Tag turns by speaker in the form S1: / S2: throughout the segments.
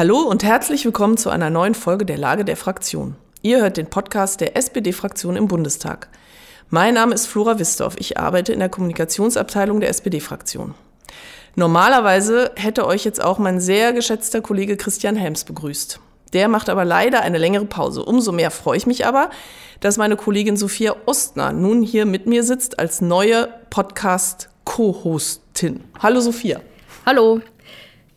S1: Hallo und herzlich willkommen zu einer neuen Folge der Lage der Fraktion. Ihr hört den Podcast der SPD-Fraktion im Bundestag. Mein Name ist Flora Wistorf. Ich arbeite in der Kommunikationsabteilung der SPD-Fraktion. Normalerweise hätte euch jetzt auch mein sehr geschätzter Kollege Christian Helms begrüßt. Der macht aber leider eine längere Pause. Umso mehr freue ich mich aber, dass meine Kollegin Sophia Ostner nun hier mit mir sitzt als neue Podcast-Co-Hostin. Hallo Sophia.
S2: Hallo.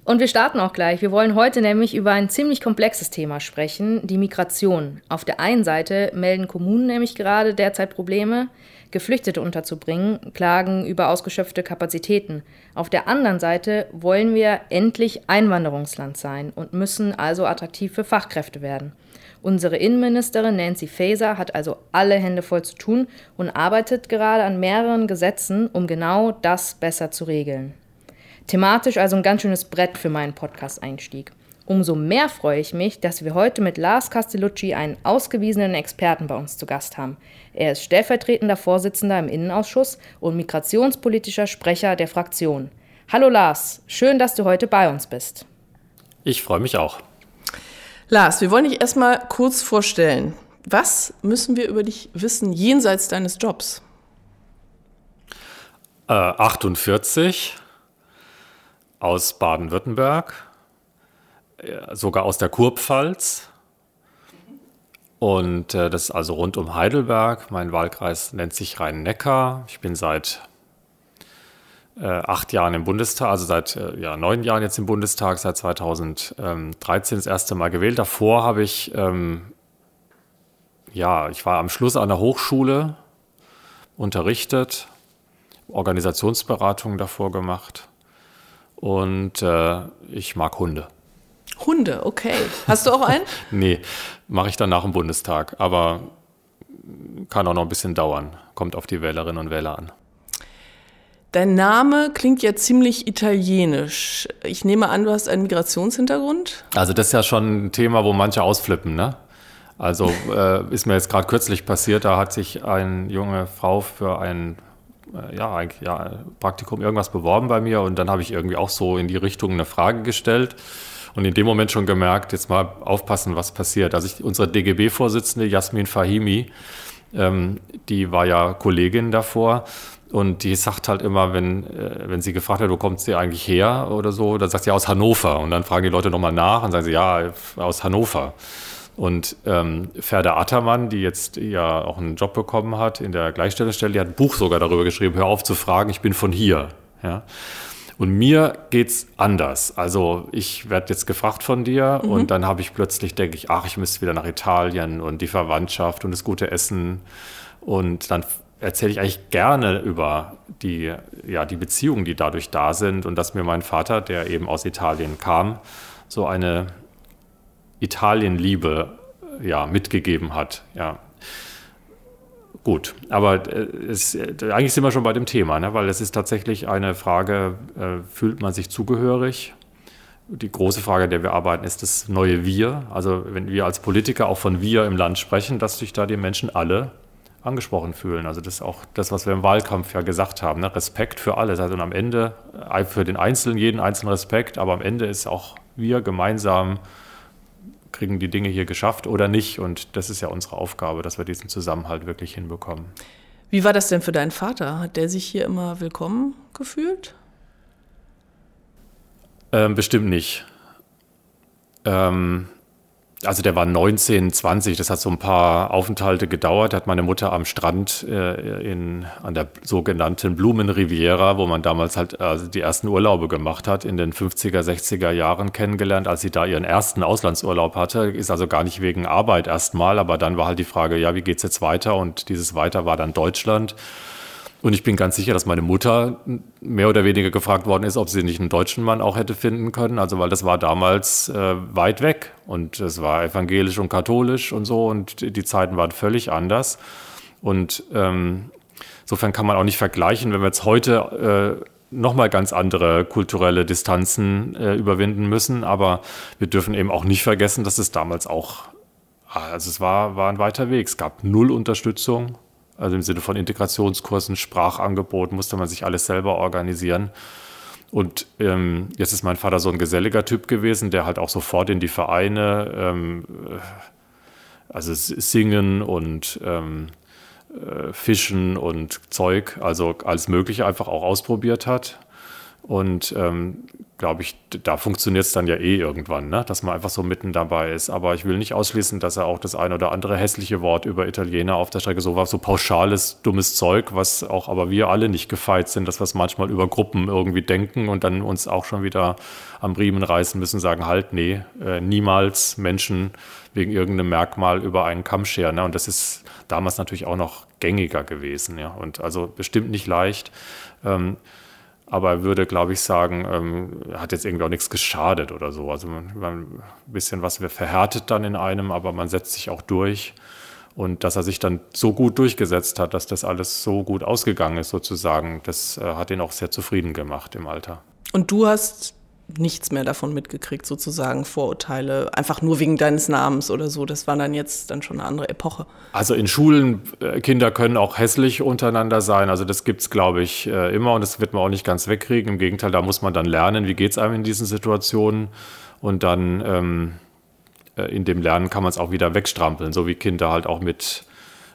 S2: Und wir starten auch gleich. Wir wollen heute nämlich über ein ziemlich komplexes Thema sprechen, die Migration. Auf der einen Seite melden Kommunen nämlich gerade derzeit Probleme, Geflüchtete unterzubringen, klagen über ausgeschöpfte Kapazitäten. Auf der anderen Seite wollen wir endlich Einwanderungsland sein und müssen also attraktiv für Fachkräfte werden. Unsere Innenministerin Nancy Faeser hat also alle Hände voll zu tun und arbeitet gerade an mehreren Gesetzen, um genau das besser zu regeln. Thematisch also ein ganz schönes Brett für meinen Podcast-Einstieg. Umso mehr freue ich mich, dass wir heute mit Lars Castellucci einen ausgewiesenen Experten bei uns zu Gast haben. Er ist stellvertretender Vorsitzender im Innenausschuss und migrationspolitischer Sprecher der Fraktion. Hallo Lars, schön, dass du heute bei uns bist.
S3: Ich freue mich auch.
S1: Lars, wir wollen dich erstmal kurz vorstellen. Was müssen wir über dich wissen jenseits deines Jobs?
S3: Äh, 48, aus Baden-Württemberg, äh, sogar aus der Kurpfalz. Und äh, das ist also rund um Heidelberg. Mein Wahlkreis nennt sich Rhein-Neckar. Ich bin seit äh, acht Jahren im Bundestag, also seit äh, ja, neun Jahren jetzt im Bundestag, seit 2013 das erste Mal gewählt. Davor habe ich, ähm, ja, ich war am Schluss an der Hochschule unterrichtet, Organisationsberatung davor gemacht und äh, ich mag Hunde.
S1: Hunde, okay. Hast du auch einen?
S3: nee, mache ich dann nach dem Bundestag, aber kann auch noch ein bisschen dauern. Kommt auf die Wählerinnen und Wähler an.
S1: Dein Name klingt ja ziemlich italienisch. Ich nehme an, du hast einen Migrationshintergrund?
S3: Also das ist ja schon ein Thema, wo manche ausflippen, ne? Also äh, ist mir jetzt gerade kürzlich passiert, da hat sich eine junge Frau für ein äh, ja, eigentlich, ja, Praktikum irgendwas beworben bei mir und dann habe ich irgendwie auch so in die Richtung eine Frage gestellt und in dem Moment schon gemerkt, jetzt mal aufpassen, was passiert. Also ich, unsere DGB-Vorsitzende Jasmin Fahimi, ähm, die war ja Kollegin davor und die sagt halt immer, wenn, äh, wenn sie gefragt wird, wo kommt sie eigentlich her oder so, dann sagt sie aus Hannover und dann fragen die Leute nochmal nach und sagen sie, ja, aus Hannover. Und ähm, Ferda Attermann, die jetzt ja auch einen Job bekommen hat in der Gleichstellungsstelle, die hat ein Buch sogar darüber geschrieben, hör auf zu fragen, ich bin von hier. Ja? Und mir geht's anders. Also ich werde jetzt gefragt von dir mhm. und dann habe ich plötzlich, denke ich, ach, ich müsste wieder nach Italien und die Verwandtschaft und das gute Essen. Und dann erzähle ich eigentlich gerne über die, ja, die Beziehungen, die dadurch da sind und dass mir mein Vater, der eben aus Italien kam, so eine Italienliebe ja, mitgegeben hat. Ja. Gut, aber äh, es, eigentlich sind wir schon bei dem Thema, ne? weil es ist tatsächlich eine Frage, äh, fühlt man sich zugehörig? Die große Frage, der wir arbeiten, ist das neue Wir. Also wenn wir als Politiker auch von Wir im Land sprechen, dass sich da die Menschen alle angesprochen fühlen. Also das ist auch das, was wir im Wahlkampf ja gesagt haben. Ne? Respekt für alle. Also am Ende, äh, für den Einzelnen, jeden einzelnen Respekt, aber am Ende ist auch wir gemeinsam kriegen die Dinge hier geschafft oder nicht. Und das ist ja unsere Aufgabe, dass wir diesen Zusammenhalt wirklich hinbekommen.
S1: Wie war das denn für deinen Vater? Hat der sich hier immer willkommen gefühlt?
S3: Ähm, bestimmt nicht. Ähm, also der war 19, 20, das hat so ein paar Aufenthalte gedauert. Da hat meine Mutter am Strand äh, in, an der sogenannten Blumenriviera, wo man damals halt also die ersten Urlaube gemacht hat, in den 50er, 60er Jahren kennengelernt, als sie da ihren ersten Auslandsurlaub hatte. Ist also gar nicht wegen Arbeit erstmal, aber dann war halt die Frage, ja, wie geht's jetzt weiter? Und dieses Weiter war dann Deutschland. Und ich bin ganz sicher, dass meine Mutter mehr oder weniger gefragt worden ist, ob sie nicht einen deutschen Mann auch hätte finden können. Also, weil das war damals äh, weit weg und es war evangelisch und katholisch und so und die Zeiten waren völlig anders. Und ähm, insofern kann man auch nicht vergleichen, wenn wir jetzt heute äh, nochmal ganz andere kulturelle Distanzen äh, überwinden müssen. Aber wir dürfen eben auch nicht vergessen, dass es damals auch, also es war, war ein weiter Weg. Es gab null Unterstützung also im Sinne von Integrationskursen, Sprachangebot, musste man sich alles selber organisieren. Und ähm, jetzt ist mein Vater so ein geselliger Typ gewesen, der halt auch sofort in die Vereine, ähm, äh, also singen und ähm, äh, Fischen und Zeug, also alles Mögliche einfach auch ausprobiert hat. Und ähm, glaube ich, da funktioniert es dann ja eh irgendwann, ne? dass man einfach so mitten dabei ist. Aber ich will nicht ausschließen, dass er auch das ein oder andere hässliche Wort über Italiener auf der Strecke so war, so pauschales, dummes Zeug, was auch aber wir alle nicht gefeit sind, dass wir es manchmal über Gruppen irgendwie denken und dann uns auch schon wieder am Riemen reißen müssen, sagen, halt, nee, äh, niemals Menschen wegen irgendeinem Merkmal über einen Kamm scheren. Ne? Und das ist damals natürlich auch noch gängiger gewesen, ja. Und also bestimmt nicht leicht. Ähm, aber er würde, glaube ich, sagen, ähm, hat jetzt irgendwie auch nichts geschadet oder so. Also man, man, ein bisschen was verhärtet dann in einem, aber man setzt sich auch durch. Und dass er sich dann so gut durchgesetzt hat, dass das alles so gut ausgegangen ist, sozusagen, das äh, hat ihn auch sehr zufrieden gemacht im Alter.
S1: Und du hast nichts mehr davon mitgekriegt, sozusagen Vorurteile, einfach nur wegen deines Namens oder so. Das war dann jetzt dann schon eine andere Epoche.
S3: Also in Schulen, äh, Kinder können auch hässlich untereinander sein. Also das gibt es, glaube ich, äh, immer und das wird man auch nicht ganz wegkriegen. Im Gegenteil, da muss man dann lernen, wie geht es einem in diesen Situationen. Und dann ähm, äh, in dem Lernen kann man es auch wieder wegstrampeln, so wie Kinder halt auch mit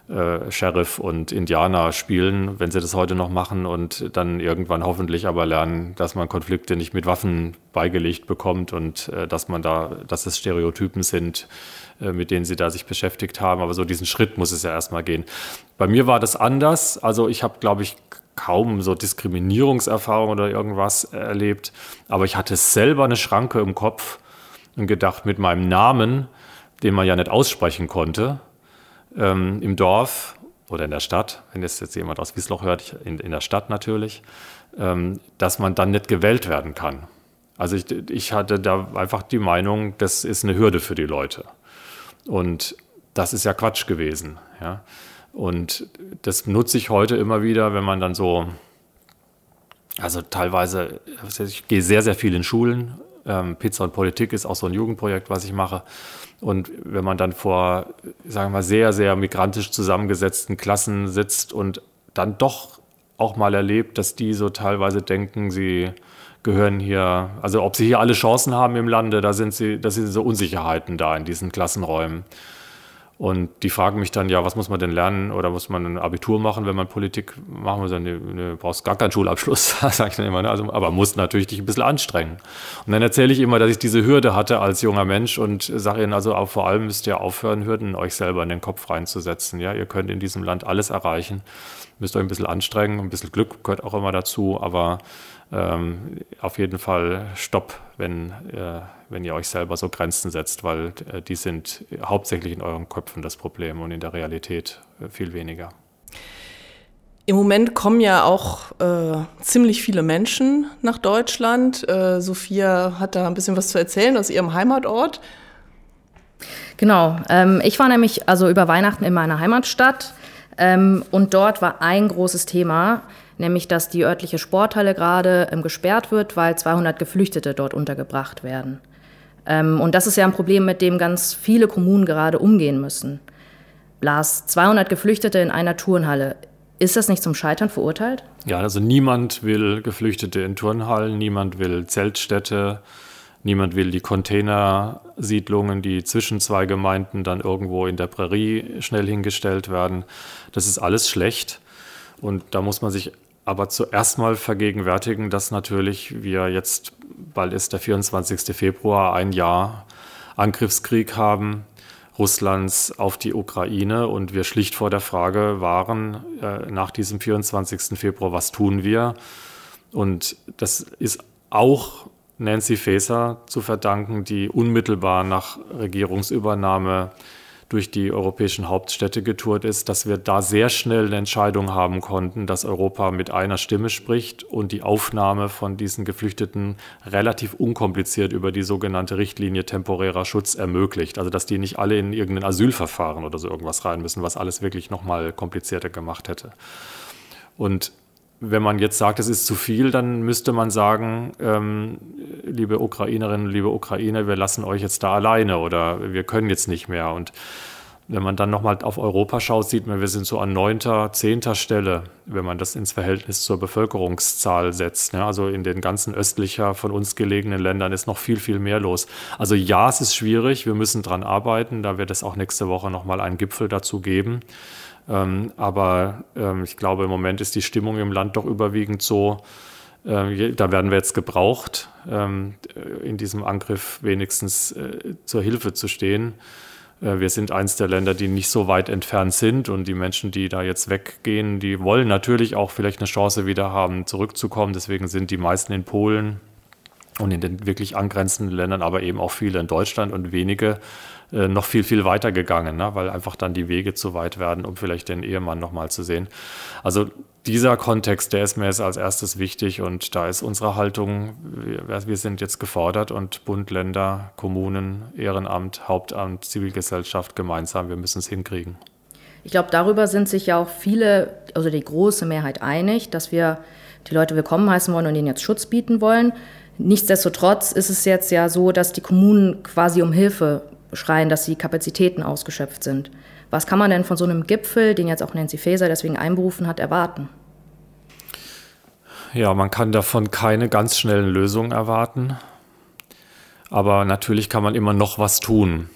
S3: äh, Sheriff und Indianer spielen, wenn sie das heute noch machen und dann irgendwann hoffentlich aber lernen, dass man Konflikte nicht mit Waffen beigelegt bekommt und äh, dass man da, dass es Stereotypen sind, äh, mit denen sie da sich beschäftigt haben. Aber so diesen Schritt muss es ja erstmal gehen. Bei mir war das anders. Also ich habe, glaube ich, kaum so Diskriminierungserfahrung oder irgendwas erlebt. Aber ich hatte selber eine Schranke im Kopf und gedacht, mit meinem Namen, den man ja nicht aussprechen konnte, ähm, im Dorf oder in der Stadt, wenn das jetzt jemand aus Wiesloch hört, in, in der Stadt natürlich, ähm, dass man dann nicht gewählt werden kann. Also ich, ich hatte da einfach die Meinung, das ist eine Hürde für die Leute. Und das ist ja Quatsch gewesen. Ja? Und das nutze ich heute immer wieder, wenn man dann so, also teilweise, ich gehe sehr, sehr viel in Schulen. Ähm, Pizza und Politik ist auch so ein Jugendprojekt, was ich mache. Und wenn man dann vor, sagen wir mal, sehr, sehr migrantisch zusammengesetzten Klassen sitzt und dann doch auch mal erlebt, dass die so teilweise denken, sie gehören hier, also ob sie hier alle Chancen haben im Lande, da sind sie, da sind so Unsicherheiten da in diesen Klassenräumen. Und die fragen mich dann, ja, was muss man denn lernen oder muss man ein Abitur machen, wenn man Politik machen will? Ne, ne, brauchst gar keinen Schulabschluss, sage ich dann immer. Ne? Also, aber muss natürlich dich ein bisschen anstrengen. Und dann erzähle ich immer, dass ich diese Hürde hatte als junger Mensch und sage ihnen also vor allem müsst ihr aufhören, Hürden euch selber in den Kopf reinzusetzen. Ja, ihr könnt in diesem Land alles erreichen, müsst euch ein bisschen anstrengen, ein bisschen Glück gehört auch immer dazu, aber ähm, auf jeden Fall Stopp, wenn, äh, wenn ihr euch selber so Grenzen setzt, weil äh, die sind hauptsächlich in euren Köpfen das Problem und in der Realität äh, viel weniger.
S1: Im Moment kommen ja auch äh, ziemlich viele Menschen nach Deutschland. Äh, Sophia hat da ein bisschen was zu erzählen aus ihrem Heimatort.
S2: Genau. Ähm, ich war nämlich also über Weihnachten in meiner Heimatstadt ähm, und dort war ein großes Thema, nämlich dass die örtliche Sporthalle gerade ähm, gesperrt wird, weil 200 Geflüchtete dort untergebracht werden. Ähm, und das ist ja ein Problem, mit dem ganz viele Kommunen gerade umgehen müssen. Blas, 200 Geflüchtete in einer Turnhalle. Ist das nicht zum Scheitern verurteilt?
S3: Ja, also niemand will Geflüchtete in Turnhallen, niemand will Zeltstädte, niemand will die Containersiedlungen, die zwischen zwei Gemeinden dann irgendwo in der Prärie schnell hingestellt werden. Das ist alles schlecht. Und da muss man sich aber zuerst mal vergegenwärtigen, dass natürlich wir jetzt, bald ist der 24. Februar, ein Jahr Angriffskrieg haben Russlands auf die Ukraine und wir schlicht vor der Frage waren, äh, nach diesem 24. Februar, was tun wir? Und das ist auch Nancy Faeser zu verdanken, die unmittelbar nach Regierungsübernahme durch die europäischen Hauptstädte getourt ist, dass wir da sehr schnell eine Entscheidung haben konnten, dass Europa mit einer Stimme spricht und die Aufnahme von diesen Geflüchteten relativ unkompliziert über die sogenannte Richtlinie temporärer Schutz ermöglicht. Also dass die nicht alle in irgendein Asylverfahren oder so irgendwas rein müssen, was alles wirklich nochmal komplizierter gemacht hätte. Und wenn man jetzt sagt, es ist zu viel, dann müsste man sagen, ähm, liebe Ukrainerinnen, liebe Ukrainer, wir lassen euch jetzt da alleine oder wir können jetzt nicht mehr. Und Wenn man dann nochmal auf Europa schaut, sieht man, wir sind so an neunter, zehnter Stelle, wenn man das ins Verhältnis zur Bevölkerungszahl setzt. Ja, also in den ganzen östlicher von uns gelegenen Ländern ist noch viel, viel mehr los. Also ja, es ist schwierig, wir müssen dran arbeiten. Da wird es auch nächste Woche nochmal einen Gipfel dazu geben. Ähm, aber ähm, ich glaube, im Moment ist die Stimmung im Land doch überwiegend so, äh, da werden wir jetzt gebraucht, ähm, in diesem Angriff wenigstens äh, zur Hilfe zu stehen. Äh, wir sind eins der Länder, die nicht so weit entfernt sind und die Menschen, die da jetzt weggehen, die wollen natürlich auch vielleicht eine Chance wieder haben, zurückzukommen. Deswegen sind die meisten in Polen und in den wirklich angrenzenden Ländern, aber eben auch viele in Deutschland und wenige äh, noch viel, viel weiter gegangen, ne? weil einfach dann die Wege zu weit werden, um vielleicht den Ehemann nochmal zu sehen. Also dieser Kontext, der ist mir jetzt als erstes wichtig und da ist unsere Haltung, wir, wir sind jetzt gefordert und Bund, Länder, Kommunen, Ehrenamt, Hauptamt, Zivilgesellschaft gemeinsam, wir müssen es hinkriegen.
S2: Ich glaube, darüber sind sich ja auch viele, also die große Mehrheit einig, dass wir die Leute willkommen heißen wollen und ihnen jetzt Schutz bieten wollen. Nichtsdestotrotz ist es jetzt ja so, dass die Kommunen quasi um Hilfe schreien, dass die Kapazitäten ausgeschöpft sind. Was kann man denn von so einem Gipfel, den jetzt auch Nancy Faeser deswegen einberufen hat, erwarten?
S3: Ja, man kann davon keine ganz schnellen Lösungen erwarten. Aber natürlich kann man immer noch was tun.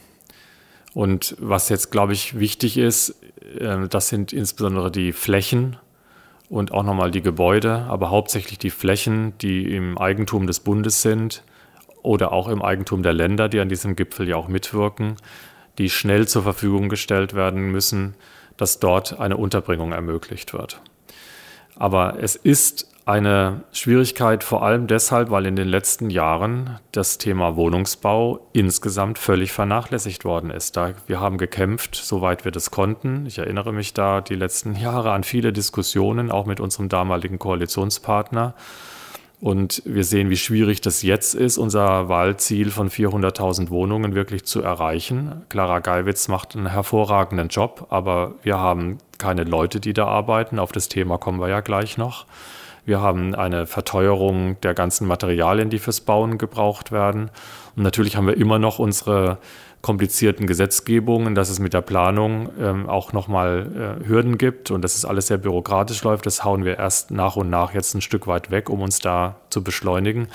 S3: Und was jetzt, glaube ich, wichtig ist, äh, das sind insbesondere die Flächen und auch nochmal die Gebäude, aber hauptsächlich die Flächen, die im Eigentum des Bundes sind oder auch im Eigentum der Länder, die an diesem Gipfel ja auch mitwirken, die schnell zur Verfügung gestellt werden müssen, dass dort eine Unterbringung ermöglicht wird. Aber es ist eine Schwierigkeit vor allem deshalb, weil in den letzten Jahren das Thema Wohnungsbau insgesamt völlig vernachlässigt worden ist. Da wir haben gekämpft, soweit wir das konnten. Ich erinnere mich da die letzten Jahre an viele Diskussionen, auch mit unserem damaligen Koalitionspartner. Und wir sehen, wie schwierig das jetzt ist, unser Wahlziel von 400.000 Wohnungen wirklich zu erreichen. Clara Geiwitz macht einen hervorragenden Job, aber wir haben keine Leute, die da arbeiten. Auf das Thema kommen wir ja gleich noch. Wir haben eine Verteuerung der ganzen Materialien, die fürs Bauen gebraucht werden. Und natürlich haben wir immer noch unsere komplizierten Gesetzgebungen, dass es mit der Planung ähm, auch nochmal äh, Hürden gibt und dass es alles sehr bürokratisch läuft. Das hauen wir erst nach und nach jetzt ein Stück weit weg, um uns da zu beschleunigen.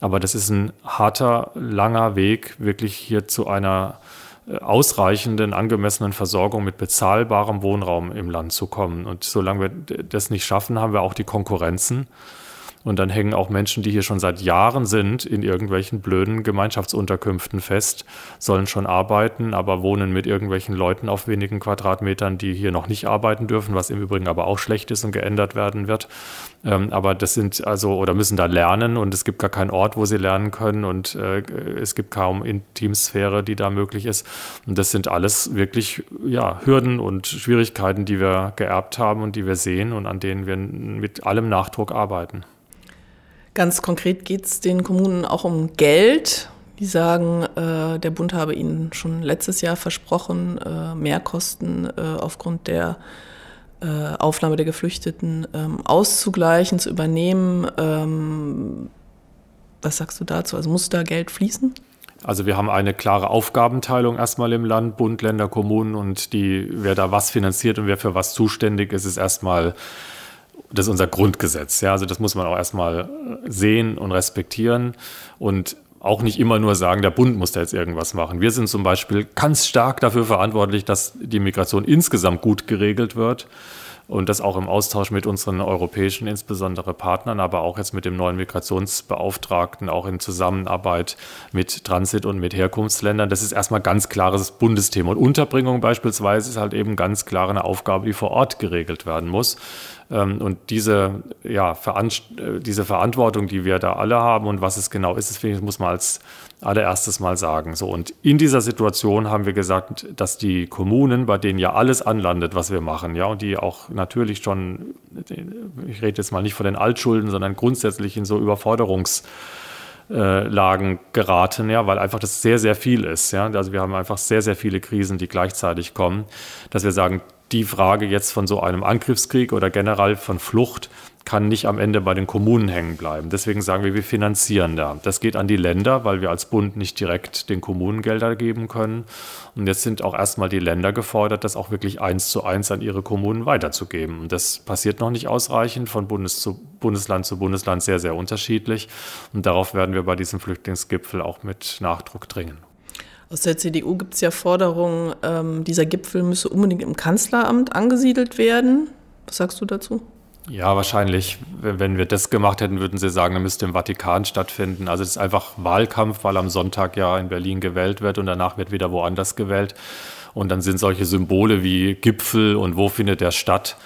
S3: Aber das ist ein harter, langer Weg, wirklich hier zu einer äh, ausreichenden, angemessenen Versorgung mit bezahlbarem Wohnraum im Land zu kommen. Und solange wir das nicht schaffen, haben wir auch die Konkurrenzen. Und dann hängen auch Menschen, die hier schon seit Jahren sind, in irgendwelchen blöden Gemeinschaftsunterkünften fest, sollen schon arbeiten, aber wohnen mit irgendwelchen Leuten auf wenigen Quadratmetern, die hier noch nicht arbeiten dürfen, was im Übrigen aber auch schlecht ist und geändert werden wird. Ähm, aber das sind also oder müssen da lernen und es gibt gar keinen Ort, wo sie lernen können und äh, es gibt kaum Intimsphäre, die da möglich ist. Und das sind alles wirklich ja, Hürden und Schwierigkeiten, die wir geerbt haben und die wir sehen und an denen wir mit allem Nachdruck arbeiten.
S1: Ganz konkret geht es den Kommunen auch um Geld. Die sagen, äh, der Bund habe ihnen schon letztes Jahr versprochen, äh, Mehrkosten äh, aufgrund der äh, Aufnahme der Geflüchteten ähm, auszugleichen, zu übernehmen. Ähm, was sagst du dazu? Also muss da Geld fließen?
S3: Also wir haben eine klare Aufgabenteilung erstmal im Land, Bund, Länder, Kommunen und die, wer da was finanziert und wer für was zuständig ist, ist erstmal das ist unser Grundgesetz. Ja, also das muss man auch erstmal sehen und respektieren und auch nicht immer nur sagen, der Bund muss da jetzt irgendwas machen. Wir sind zum Beispiel ganz stark dafür verantwortlich, dass die Migration insgesamt gut geregelt wird und das auch im Austausch mit unseren europäischen, insbesondere Partnern, aber auch jetzt mit dem neuen Migrationsbeauftragten, auch in Zusammenarbeit mit Transit- und mit Herkunftsländern. Das ist erstmal ganz klares Bundesthema. Und Unterbringung beispielsweise ist halt eben ganz klar eine Aufgabe, die vor Ort geregelt werden muss. Ähm, und diese, ja, äh, diese Verantwortung, die wir da alle haben und was es genau ist, das finde ich, muss man als allererstes mal sagen. So, und in dieser Situation haben wir gesagt, dass die Kommunen, bei denen ja alles anlandet, was wir machen, ja, und die auch natürlich schon, ich rede jetzt mal nicht von den Altschulden, sondern grundsätzlich in so Überforderungs- Lagen geraten, ja, weil einfach das sehr, sehr viel ist. Ja. Also wir haben einfach sehr, sehr viele Krisen, die gleichzeitig kommen, dass wir sagen, die Frage jetzt von so einem Angriffskrieg oder generell von Flucht kann nicht am Ende bei den Kommunen hängen bleiben. Deswegen sagen wir, wir finanzieren da. Das geht an die Länder, weil wir als Bund nicht direkt den Kommunen Gelder geben können. Und jetzt sind auch erstmal die Länder gefordert, das auch wirklich eins zu eins an ihre Kommunen weiterzugeben. Und das passiert noch nicht ausreichend, von Bundes zu Bundesland zu Bundesland sehr, sehr unterschiedlich. Und darauf werden wir bei diesem Flüchtlingsgipfel auch mit Nachdruck dringen.
S1: Aus der CDU gibt es ja Forderungen, ähm, dieser Gipfel müsse unbedingt im Kanzleramt angesiedelt werden. Was sagst du dazu?
S3: Ja, wahrscheinlich. Wenn wir das gemacht hätten, würden Sie sagen, er müsste im Vatikan stattfinden. Also es ist einfach Wahlkampf, weil am Sonntag ja in Berlin gewählt wird und danach wird wieder woanders gewählt. Und dann sind solche Symbole wie Gipfel und wo findet der statt,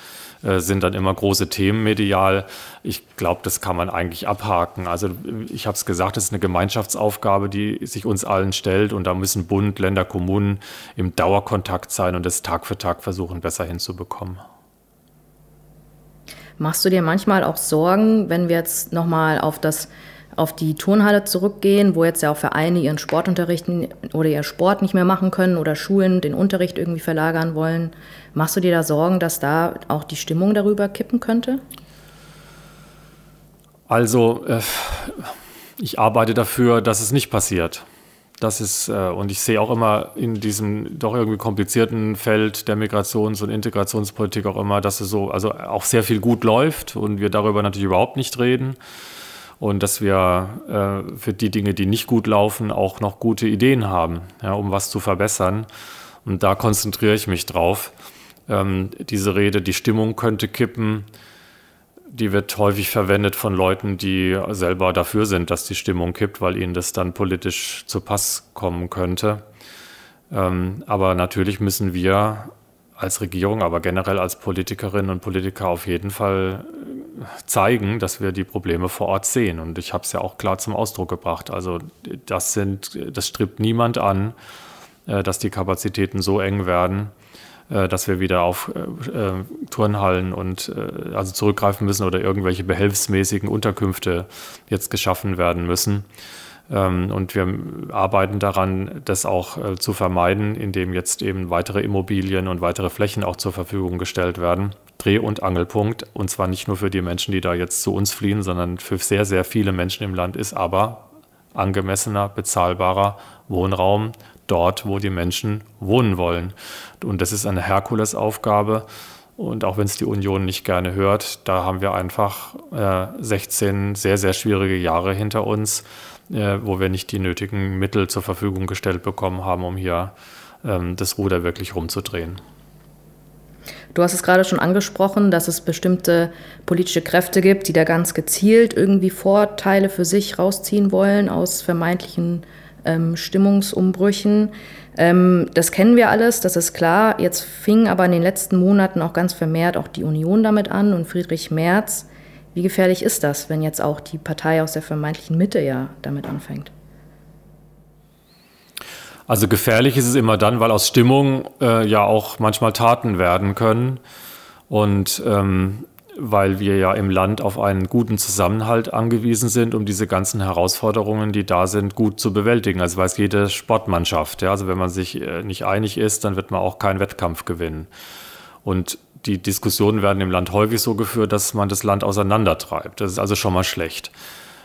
S3: äh, sind dann immer große Themen medial. Ich glaube, das kann man eigentlich abhaken. Also ich habe es gesagt, es ist eine Gemeinschaftsaufgabe, die sich uns allen stellt und da müssen Bund, Länder, Kommunen im Dauerkontakt sein und das Tag für Tag versuchen, besser hinzubekommen.
S2: Machst du dir manchmal auch Sorgen, wenn wir jetzt nochmal auf das auf die Turnhalle zurückgehen, wo jetzt ja auch Vereine ihren Sportunterricht oder ihren Sport nicht mehr machen können oder Schulen den Unterricht irgendwie verlagern wollen. Machst du dir da Sorgen, dass da auch die Stimmung darüber kippen könnte?
S3: Also, äh, ich arbeite dafür, dass es nicht passiert. Das ist, äh, und ich sehe auch immer in diesem doch irgendwie komplizierten Feld der Migrations- und Integrationspolitik auch immer, dass es so, also auch sehr viel gut läuft und wir darüber natürlich überhaupt nicht reden. Und dass wir äh, für die Dinge, die nicht gut laufen, auch noch gute Ideen haben, ja, um was zu verbessern. Und da konzentriere ich mich drauf. Ähm, diese Rede, die Stimmung könnte kippen die wird häufig verwendet von Leuten, die selber dafür sind, dass die Stimmung kippt, weil ihnen das dann politisch zu Pass kommen könnte. Ähm, aber natürlich müssen wir als Regierung, aber generell als Politikerinnen und Politiker auf jeden Fall äh, zeigen, dass wir die Probleme vor Ort sehen. Und ich habe es ja auch klar zum Ausdruck gebracht. Also das sind, das strebt niemand an, äh, dass die Kapazitäten so eng werden, äh, dass wir wieder auf äh, äh, Turnhallen und äh, also zurückgreifen müssen oder irgendwelche behelfsmäßigen Unterkünfte jetzt geschaffen werden müssen. Ähm, und wir arbeiten daran, das auch äh, zu vermeiden, indem jetzt eben weitere Immobilien und weitere Flächen auch zur Verfügung gestellt werden. Dreh- und Angelpunkt. Und zwar nicht nur für die Menschen, die da jetzt zu uns fliehen, sondern für sehr, sehr viele Menschen im Land ist aber angemessener, bezahlbarer Wohnraum dort, wo die Menschen wohnen wollen. Und das ist eine Herkulesaufgabe. Und auch wenn es die Union nicht gerne hört, da haben wir einfach äh, 16 sehr, sehr schwierige Jahre hinter uns, äh, wo wir nicht die nötigen Mittel zur Verfügung gestellt bekommen haben, um hier ähm, das Ruder wirklich rumzudrehen.
S2: Du hast es gerade schon angesprochen, dass es bestimmte politische Kräfte gibt, die da ganz gezielt irgendwie Vorteile für sich rausziehen wollen aus vermeintlichen ähm, Stimmungsumbrüchen. Ähm, das kennen wir alles, das ist klar. Jetzt fing aber in den letzten Monaten auch ganz vermehrt auch die Union damit an und Friedrich Merz. Wie gefährlich ist das, wenn jetzt auch die Partei aus der vermeintlichen Mitte ja damit anfängt?
S3: Also gefährlich ist es immer dann, weil aus Stimmung äh, ja auch manchmal Taten werden können. Und ähm, weil wir ja im Land auf einen guten Zusammenhalt angewiesen sind, um diese ganzen Herausforderungen, die da sind, gut zu bewältigen. Also weiß jede Sportmannschaft. Ja? Also wenn man sich äh, nicht einig ist, dann wird man auch keinen Wettkampf gewinnen. Und die Diskussionen werden im Land häufig so geführt, dass man das Land auseinandertreibt. Das ist also schon mal schlecht.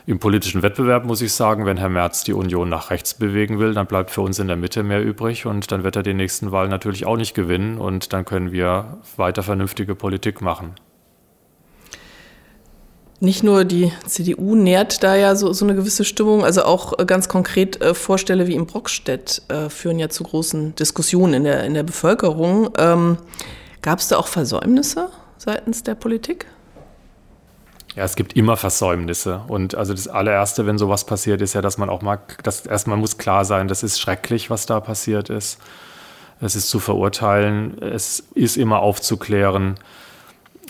S3: Im politischen Wettbewerb muss ich sagen, wenn Herr Merz die Union nach rechts bewegen will, dann bleibt für uns in der Mitte mehr übrig und dann wird er die nächsten Wahlen natürlich auch nicht gewinnen und dann können wir weiter vernünftige Politik machen
S1: nicht nur die CDU nährt da ja so, so eine gewisse Stimmung, also auch äh, ganz konkret äh, Vorstelle wie in Brockstedt äh, führen ja zu großen Diskussionen in der, in der Bevölkerung. Ähm, Gab es da auch Versäumnisse seitens der Politik?
S3: Ja, es gibt immer Versäumnisse. Und also das allererste, wenn sowas passiert, ist ja, dass man auch mal, dass erstmal muss klar sein, das ist schrecklich, was da passiert ist. Es ist zu verurteilen, es ist immer aufzuklären,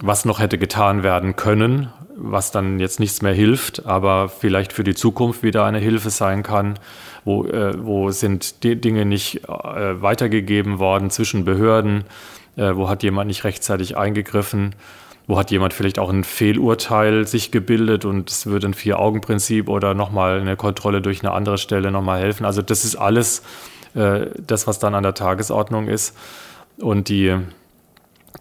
S3: was noch hätte getan werden können, was dann jetzt nichts mehr hilft, aber vielleicht für die Zukunft wieder eine Hilfe sein kann. Wo, äh, wo sind die Dinge nicht äh, weitergegeben worden zwischen Behörden? Äh, wo hat jemand nicht rechtzeitig eingegriffen? Wo hat jemand vielleicht auch ein Fehlurteil sich gebildet und es würde ein Vier-Augen-Prinzip oder nochmal eine Kontrolle durch eine andere Stelle nochmal helfen? Also das ist alles äh, das, was dann an der Tagesordnung ist. Und die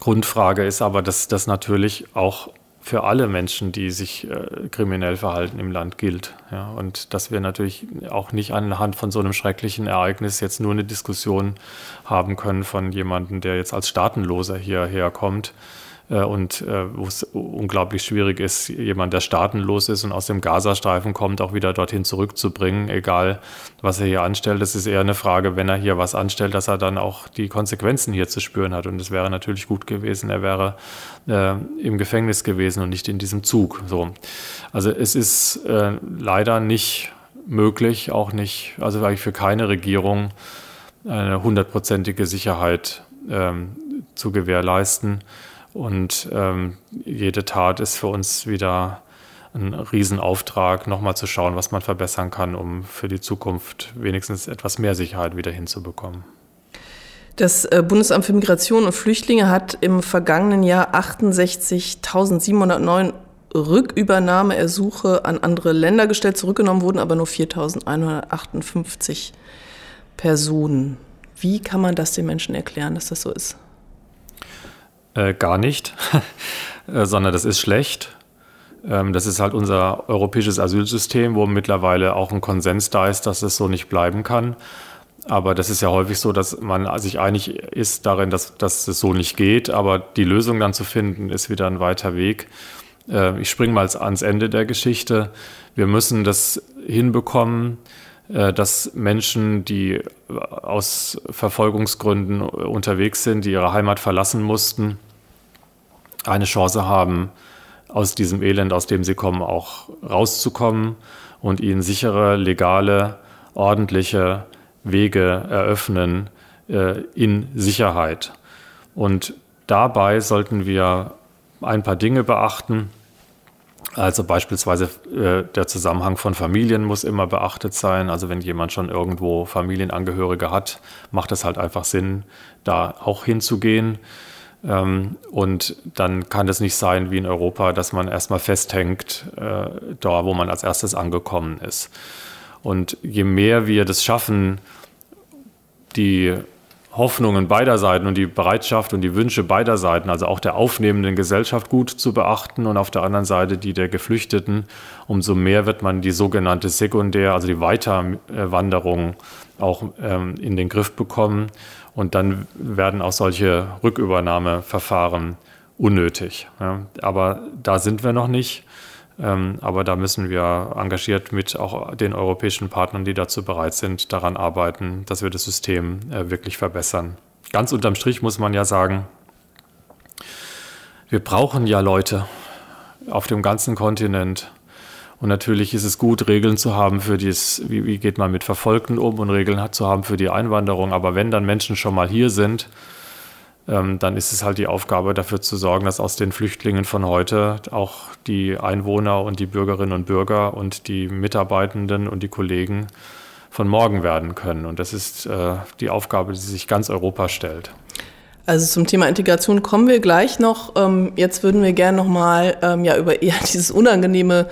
S3: Grundfrage ist aber, dass das natürlich auch für alle Menschen, die sich äh, kriminell verhalten im Land gilt. Ja, und dass wir natürlich auch nicht anhand von so einem schrecklichen Ereignis jetzt nur eine Diskussion haben können von jemandem, der jetzt als Staatenloser hierher kommt, und äh, wo es unglaublich schwierig ist, jemand, der staatenlos ist und aus dem Gazastreifen kommt, auch wieder dorthin zurückzubringen, egal was er hier anstellt. Das ist eher eine Frage, wenn er hier was anstellt, dass er dann auch die Konsequenzen hier zu spüren hat. Und es wäre natürlich gut gewesen, er wäre äh, im Gefängnis gewesen und nicht in diesem Zug. So. Also es ist äh, leider nicht möglich, auch nicht, also eigentlich für keine Regierung, eine hundertprozentige Sicherheit ähm, zu gewährleisten. Und ähm, jede Tat ist für uns wieder ein Riesenauftrag, nochmal zu schauen, was man verbessern kann, um für die Zukunft wenigstens etwas mehr Sicherheit wieder hinzubekommen.
S1: Das äh, Bundesamt für Migration und Flüchtlinge hat im vergangenen Jahr 68.709 Rückübernahmeersuche an andere Länder gestellt. Zurückgenommen wurden aber nur 4.158 Personen. Wie kann man das den Menschen erklären, dass das so ist?
S3: Äh, gar nicht, äh, sondern das ist schlecht. Ähm, das ist halt unser europäisches Asylsystem, wo mittlerweile auch ein Konsens da ist, dass es so nicht bleiben kann. Aber das ist ja häufig so, dass man sich einig ist darin, dass, dass es so nicht geht. Aber die Lösung dann zu finden, ist wieder ein weiter Weg. Äh, ich springe mal ans Ende der Geschichte. Wir müssen das hinbekommen, dass Menschen, die aus Verfolgungsgründen unterwegs sind, die ihre Heimat verlassen mussten, eine Chance haben, aus diesem Elend, aus dem sie kommen, auch rauszukommen und ihnen sichere, legale, ordentliche Wege eröffnen äh, in Sicherheit. Und dabei sollten wir ein paar Dinge beachten. Also beispielsweise äh, der Zusammenhang von Familien muss immer beachtet sein. Also wenn jemand schon irgendwo Familienangehörige hat, macht es halt einfach Sinn, da auch hinzugehen. Ähm, und dann kann es nicht sein wie in Europa, dass man erstmal festhängt, äh, da wo man als erstes angekommen ist. Und je mehr wir das schaffen, die Hoffnungen beider Seiten und die Bereitschaft und die Wünsche beider Seiten, also auch der aufnehmenden Gesellschaft gut zu beachten und auf der anderen Seite die der Geflüchteten, umso mehr wird man die sogenannte Sekundär, also die Weiterwanderung auch ähm, in den Griff bekommen. Und dann werden auch solche Rückübernahmeverfahren unnötig. Ja. Aber da sind wir noch nicht. Ähm, aber da müssen wir engagiert mit auch den europäischen Partnern, die dazu bereit sind, daran arbeiten, dass wir das System äh, wirklich verbessern. Ganz unterm Strich muss man ja sagen, wir brauchen ja Leute auf dem ganzen Kontinent. Und natürlich ist es gut, Regeln zu haben für dies, wie, geht man mit Verfolgten um und Regeln zu haben für die Einwanderung. Aber wenn dann Menschen schon mal hier sind, dann ist es halt die Aufgabe dafür zu sorgen, dass aus den Flüchtlingen von heute auch die Einwohner und die Bürgerinnen und Bürger und die Mitarbeitenden und die Kollegen von morgen werden können. Und das ist äh, die Aufgabe, die sich ganz Europa stellt.
S1: Also zum Thema Integration kommen wir gleich noch. Ähm, jetzt würden wir gerne noch mal ähm, ja über eher dieses unangenehme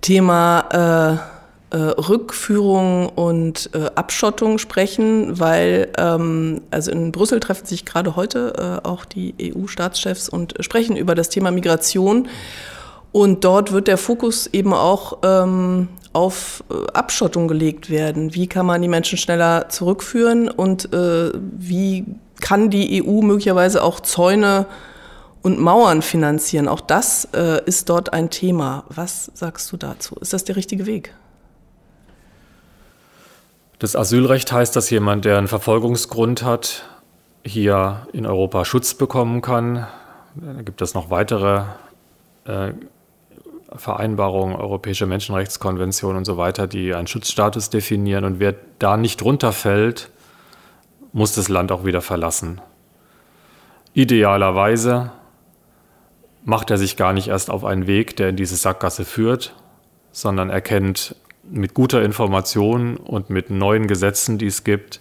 S1: Thema äh, Rückführung und äh, Abschottung sprechen, weil ähm, also in Brüssel treffen sich gerade heute äh, auch die EU-Staatschefs und sprechen über das Thema Migration. Und dort wird der Fokus eben auch ähm, auf äh, Abschottung gelegt werden. Wie kann man die Menschen schneller zurückführen und äh, wie kann die EU möglicherweise auch Zäune und Mauern finanzieren? Auch das äh, ist dort ein Thema. Was sagst du dazu? Ist das der richtige Weg?
S3: Das Asylrecht heißt, dass jemand, der einen Verfolgungsgrund hat, hier in Europa Schutz bekommen kann. Da gibt es noch weitere äh, Vereinbarungen, Europäische Menschenrechtskonvention und so weiter, die einen Schutzstatus definieren. Und wer da nicht drunter fällt, muss das Land auch wieder verlassen. Idealerweise macht er sich gar nicht erst auf einen Weg, der in diese Sackgasse führt, sondern erkennt mit guter Information und mit neuen Gesetzen, die es gibt,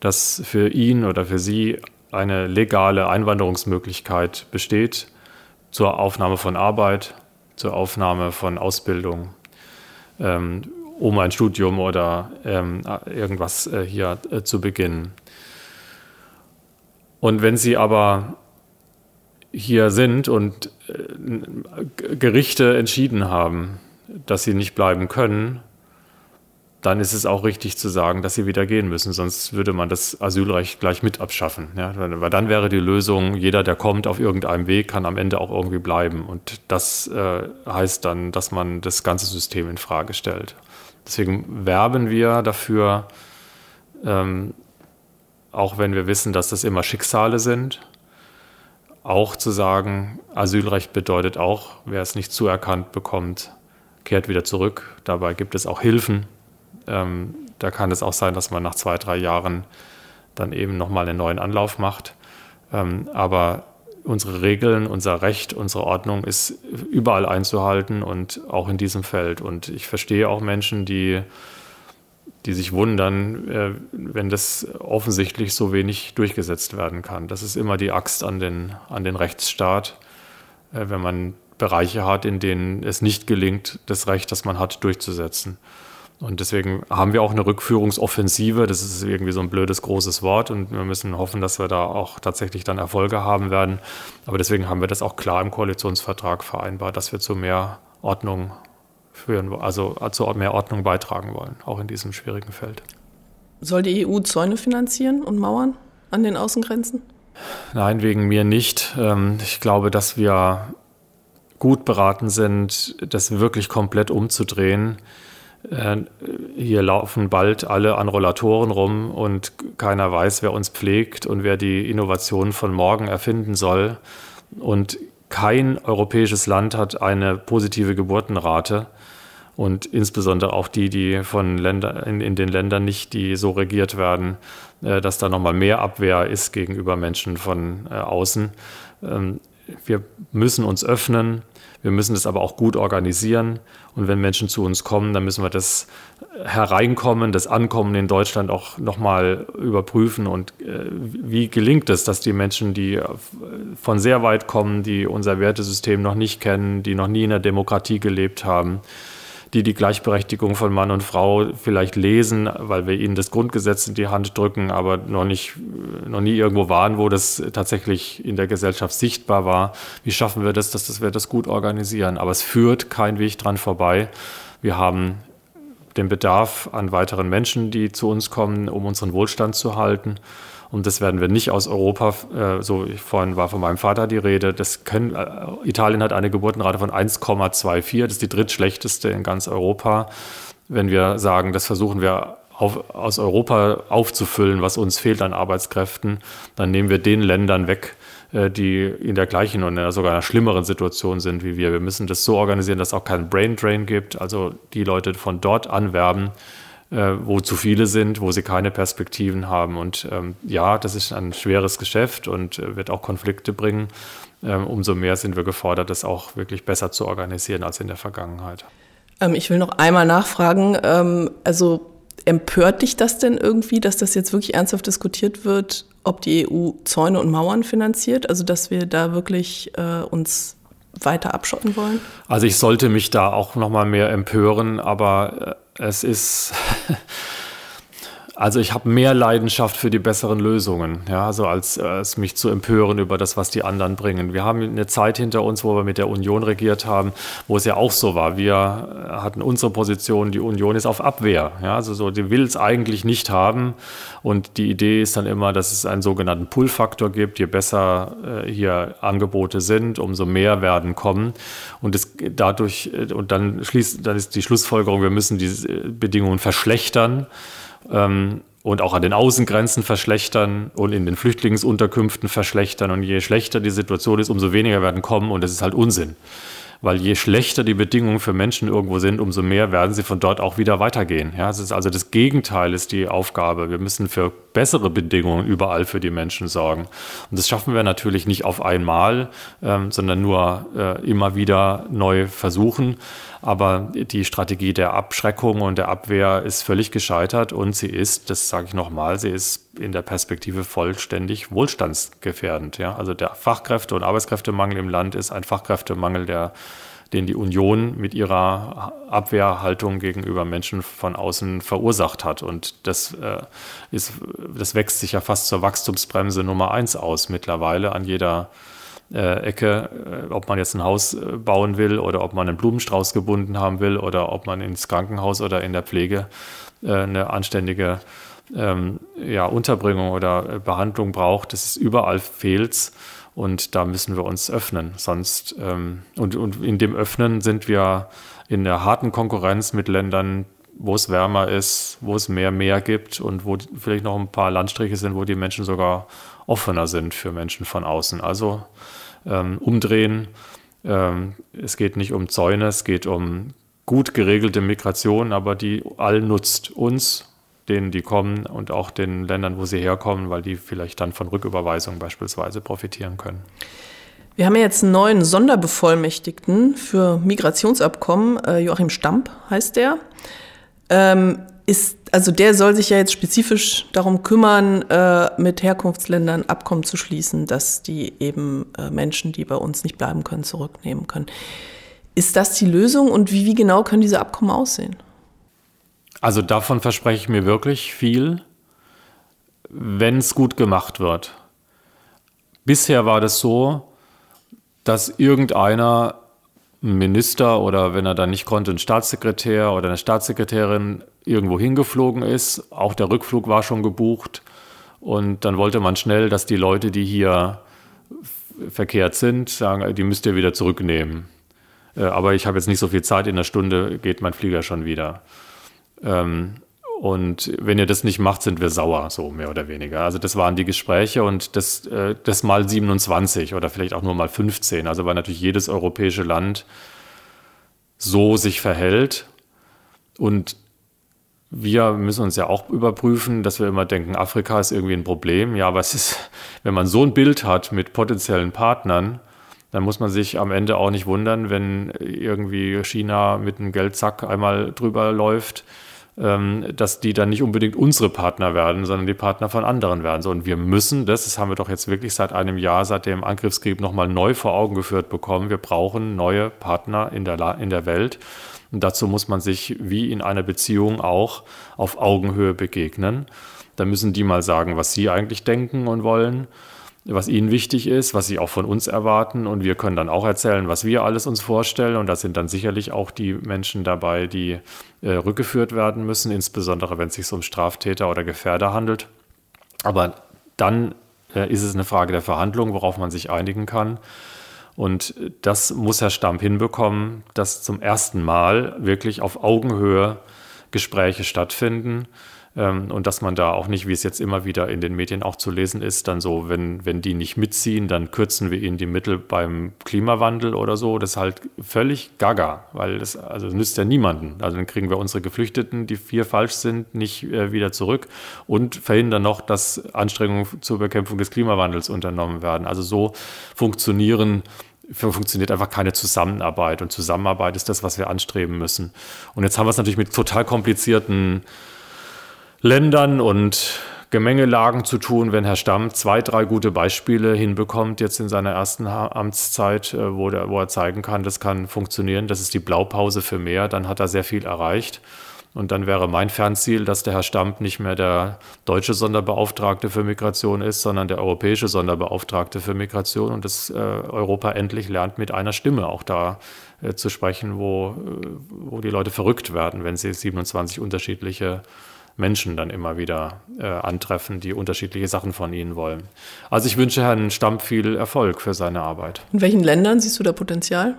S3: dass für ihn oder für sie eine legale Einwanderungsmöglichkeit besteht zur Aufnahme von Arbeit, zur Aufnahme von Ausbildung, ähm, um ein Studium oder ähm, irgendwas äh, hier äh, zu beginnen. Und wenn Sie aber hier sind und äh, Gerichte entschieden haben, dass sie nicht bleiben können, dann ist es auch richtig zu sagen, dass sie wieder gehen müssen. Sonst würde man das Asylrecht gleich mit abschaffen. Ja? Weil dann wäre die Lösung, jeder, der kommt auf irgendeinem Weg, kann am Ende auch irgendwie bleiben. Und das äh, heißt dann, dass man das ganze System in Frage stellt. Deswegen werben wir dafür, ähm, auch wenn wir wissen, dass das immer Schicksale sind, auch zu sagen, Asylrecht bedeutet auch, wer es nicht zuerkannt bekommt, kehrt wieder zurück. Dabei gibt es auch Hilfen. Ähm, da kann es auch sein, dass man nach zwei, drei Jahren dann eben nochmal einen neuen Anlauf macht. Ähm, aber unsere Regeln, unser Recht, unsere Ordnung ist überall einzuhalten und auch in diesem Feld. Und ich verstehe auch Menschen, die die sich wundern, äh, wenn das offensichtlich so wenig durchgesetzt werden kann. Das ist immer die Axt an den, an den Rechtsstaat, äh, wenn man Bereiche hat, in denen es nicht gelingt, das Recht, das man hat, durchzusetzen. Und deswegen haben wir auch eine Rückführungsoffensive. Das ist irgendwie so ein blödes großes Wort und wir müssen hoffen, dass wir da auch tatsächlich dann Erfolge haben werden. Aber deswegen haben wir das auch klar im Koalitionsvertrag vereinbart, dass wir zu mehr Ordnung führen, also zu mehr Ordnung beitragen wollen, auch in diesem schwierigen Feld.
S1: Soll die EU Zäune finanzieren und Mauern an den Außengrenzen?
S3: Nein, wegen mir nicht. Ähm, ich glaube, dass wir gut beraten sind, das wirklich komplett umzudrehen. Äh, hier laufen bald alle an Rollatoren rum und keiner weiß, wer uns pflegt und wer die Innovationen von morgen erfinden soll. Und kein europäisches Land hat eine positive Geburtenrate und insbesondere auch die, die von Länder, in, in den Ländern nicht, die so regiert werden, äh, dass da nochmal mehr Abwehr ist gegenüber Menschen von äh, außen. Ähm, wir müssen uns öffnen, wir müssen das aber auch gut organisieren. Und wenn Menschen zu uns kommen, dann müssen wir das Hereinkommen, das Ankommen in Deutschland auch nochmal überprüfen. Und äh, wie gelingt es, dass die Menschen, die von sehr weit kommen, die unser Wertesystem noch nicht kennen, die noch nie in der Demokratie gelebt haben, die die Gleichberechtigung von Mann und Frau vielleicht lesen, weil wir ihnen das Grundgesetz in die Hand drücken, aber noch, nicht, noch nie irgendwo waren, wo das tatsächlich in der Gesellschaft sichtbar war. Wie schaffen wir das, dass wir das gut organisieren? Aber es führt kein Weg dran vorbei. Wir haben den Bedarf an weiteren Menschen, die zu uns kommen, um unseren Wohlstand zu halten. Und das werden wir nicht aus Europa, äh, so vorhin war von meinem Vater die Rede, das können, äh, Italien hat eine Geburtenrate von 1,24, das ist die drittschlechteste in ganz Europa. Wenn wir sagen, das versuchen wir auf, aus Europa aufzufüllen, was uns fehlt an Arbeitskräften, dann nehmen wir den Ländern weg, äh, die in der gleichen oder sogar einer schlimmeren Situation sind wie wir. Wir müssen das so organisieren, dass es auch keinen Brain Drain gibt, also die Leute von dort anwerben, äh, wo zu viele sind, wo sie keine Perspektiven haben. Und ähm, ja, das ist ein schweres Geschäft und äh, wird auch Konflikte bringen. Ähm, umso mehr sind wir gefordert, das auch wirklich besser zu organisieren als in der Vergangenheit.
S1: Ähm, ich will noch einmal nachfragen, ähm, also empört dich das denn irgendwie, dass das jetzt wirklich ernsthaft diskutiert wird, ob die EU Zäune und Mauern finanziert? Also dass wir da wirklich äh, uns weiter abschotten wollen?
S3: Also ich sollte mich da auch noch mal mehr empören, aber äh, es ist Also ich habe mehr Leidenschaft für die besseren Lösungen, ja, also als, als mich zu empören über das, was die anderen bringen. Wir haben eine Zeit hinter uns, wo wir mit der Union regiert haben, wo es ja auch so war. Wir hatten unsere Position, die Union ist auf Abwehr. Ja, also so, die will es eigentlich nicht haben. Und die Idee ist dann immer, dass es einen sogenannten Pull-Faktor gibt. Je besser äh, hier Angebote sind, umso mehr werden kommen. Und es dadurch, äh, und dann schließt, dann ist die Schlussfolgerung, wir müssen diese Bedingungen verschlechtern ähm, und auch an den Außengrenzen verschlechtern und in den Flüchtlingsunterkünften verschlechtern. Und je schlechter die Situation ist, umso weniger werden kommen und das ist halt Unsinn weil je schlechter die Bedingungen für Menschen irgendwo sind, umso mehr werden sie von dort auch wieder weitergehen. Ja, es ist also das Gegenteil ist die Aufgabe. Wir müssen für bessere Bedingungen überall für die Menschen sorgen. Und das schaffen wir natürlich nicht auf einmal, ähm, sondern nur äh, immer wieder neu versuchen. Aber die Strategie der Abschreckung und der Abwehr ist völlig gescheitert und sie ist, das sage ich nochmal, sie ist in der Perspektive vollständig wohlstandsgefährdend. Ja? Also der Fachkräfte- und Arbeitskräftemangel im Land ist ein Fachkräftemangel, der den die Union mit ihrer Abwehrhaltung gegenüber Menschen von außen verursacht hat. Und das, äh, ist, das wächst sich ja fast zur Wachstumsbremse Nummer eins aus mittlerweile an jeder äh, Ecke, äh, ob man jetzt ein Haus äh, bauen will oder ob man einen Blumenstrauß gebunden haben will oder ob man ins Krankenhaus oder in der Pflege äh, eine anständige ähm, ja, Unterbringung oder äh, Behandlung braucht. Das ist überall fehlt's. Und da müssen wir uns öffnen. Sonst, ähm, und, und in dem Öffnen sind wir in der harten Konkurrenz mit Ländern, wo es wärmer ist, wo es mehr Meer gibt und wo vielleicht noch ein paar Landstriche sind, wo die Menschen sogar offener sind für Menschen von außen. Also ähm, umdrehen. Ähm, es geht nicht um Zäune, es geht um gut geregelte Migration, aber die allen nutzt. Uns denen, die kommen und auch den Ländern, wo sie herkommen, weil die vielleicht dann von Rücküberweisungen beispielsweise profitieren können.
S1: Wir haben ja jetzt einen neuen Sonderbevollmächtigten für Migrationsabkommen. Äh, Joachim Stamp heißt der. Ähm, ist, also der soll sich ja jetzt spezifisch darum kümmern, äh, mit Herkunftsländern Abkommen zu schließen, dass die eben äh, Menschen, die bei uns nicht bleiben können, zurücknehmen können. Ist das die Lösung und wie, wie genau können diese Abkommen aussehen?
S3: Also davon verspreche ich mir wirklich viel, wenn es gut gemacht wird. Bisher war das so, dass irgendeiner, ein Minister oder wenn er dann nicht konnte, ein Staatssekretär oder eine Staatssekretärin irgendwo hingeflogen ist. Auch der Rückflug war schon gebucht. Und dann wollte man schnell, dass die Leute, die hier verkehrt sind, sagen, die müsst ihr wieder zurücknehmen. Äh, aber ich habe jetzt nicht so viel Zeit, in einer Stunde geht mein Flieger schon wieder. Und wenn ihr das nicht macht, sind wir sauer, so mehr oder weniger. Also das waren die Gespräche und das, äh, das mal 27 oder vielleicht auch nur mal 15. Also weil natürlich jedes europäische Land so sich verhält. Und wir müssen uns ja auch überprüfen, dass wir immer denken, Afrika ist irgendwie ein Problem. Ja, es ist, wenn man so ein Bild hat mit potenziellen Partnern, dann muss man sich am Ende auch nicht wundern, wenn irgendwie China mit einem Geldsack einmal drüber läuft dass die dann nicht unbedingt unsere Partner werden, sondern die Partner von anderen werden. So, und wir müssen das, das haben wir doch jetzt wirklich seit einem Jahr, seit dem Angriffskrieg nochmal neu vor Augen geführt bekommen. Wir brauchen neue Partner in der, in der Welt. Und dazu muss man sich wie in einer Beziehung auch auf Augenhöhe begegnen. Da müssen die mal sagen, was sie eigentlich denken und wollen was ihnen wichtig ist, was sie auch von uns erwarten. Und wir können dann auch erzählen, was wir alles uns vorstellen. Und da sind dann sicherlich auch die Menschen dabei, die äh, rückgeführt werden müssen, insbesondere wenn es sich um Straftäter oder Gefährder handelt. Aber dann äh, ist es eine Frage der Verhandlung, worauf man sich einigen kann. Und das muss Herr Stamp hinbekommen, dass zum ersten Mal wirklich auf Augenhöhe Gespräche stattfinden und dass man da auch nicht, wie es jetzt immer wieder in den Medien auch zu lesen ist, dann so, wenn, wenn die nicht mitziehen, dann kürzen wir ihnen die Mittel beim Klimawandel oder so. Das ist halt völlig gaga, weil das, also das nützt ja niemanden. Also dann kriegen wir unsere Geflüchteten, die vier falsch sind, nicht äh, wieder zurück und verhindern noch, dass Anstrengungen zur Bekämpfung des Klimawandels unternommen werden. Also so funktionieren funktioniert einfach keine Zusammenarbeit. Und Zusammenarbeit ist das, was wir anstreben müssen. Und jetzt haben wir es natürlich mit total komplizierten Ländern und Gemengelagen zu tun, wenn Herr Stamm zwei, drei gute Beispiele hinbekommt, jetzt in seiner ersten Amtszeit, äh, wo, der, wo er zeigen kann, das kann funktionieren, das ist die Blaupause für mehr, dann hat er sehr viel erreicht. Und dann wäre mein Fernziel, dass der Herr Stamp nicht mehr der deutsche Sonderbeauftragte für Migration ist, sondern der europäische Sonderbeauftragte für Migration und dass äh, Europa endlich lernt, mit einer Stimme auch da äh, zu sprechen, wo, äh, wo die Leute verrückt werden, wenn sie 27 unterschiedliche Menschen dann immer wieder äh, antreffen, die unterschiedliche Sachen von ihnen wollen. Also ich wünsche Herrn Stamp viel Erfolg für seine Arbeit.
S1: In welchen Ländern siehst du da Potenzial?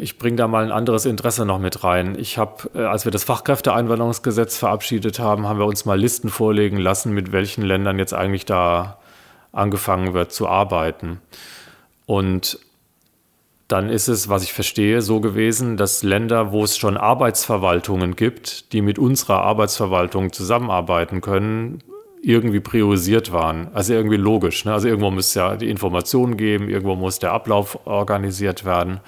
S3: Ich bringe da mal ein anderes Interesse noch mit rein. Ich habe, äh, als wir das Fachkräfteeinwanderungsgesetz verabschiedet haben, haben wir uns mal Listen vorlegen lassen, mit welchen Ländern jetzt eigentlich da angefangen wird zu arbeiten. Und dann ist es, was ich verstehe, so gewesen, dass Länder, wo es schon Arbeitsverwaltungen gibt, die mit unserer Arbeitsverwaltung zusammenarbeiten können, irgendwie priorisiert waren. Also irgendwie logisch. Ne? Also irgendwo muss ja die Informationen geben, irgendwo muss der Ablauf organisiert werden.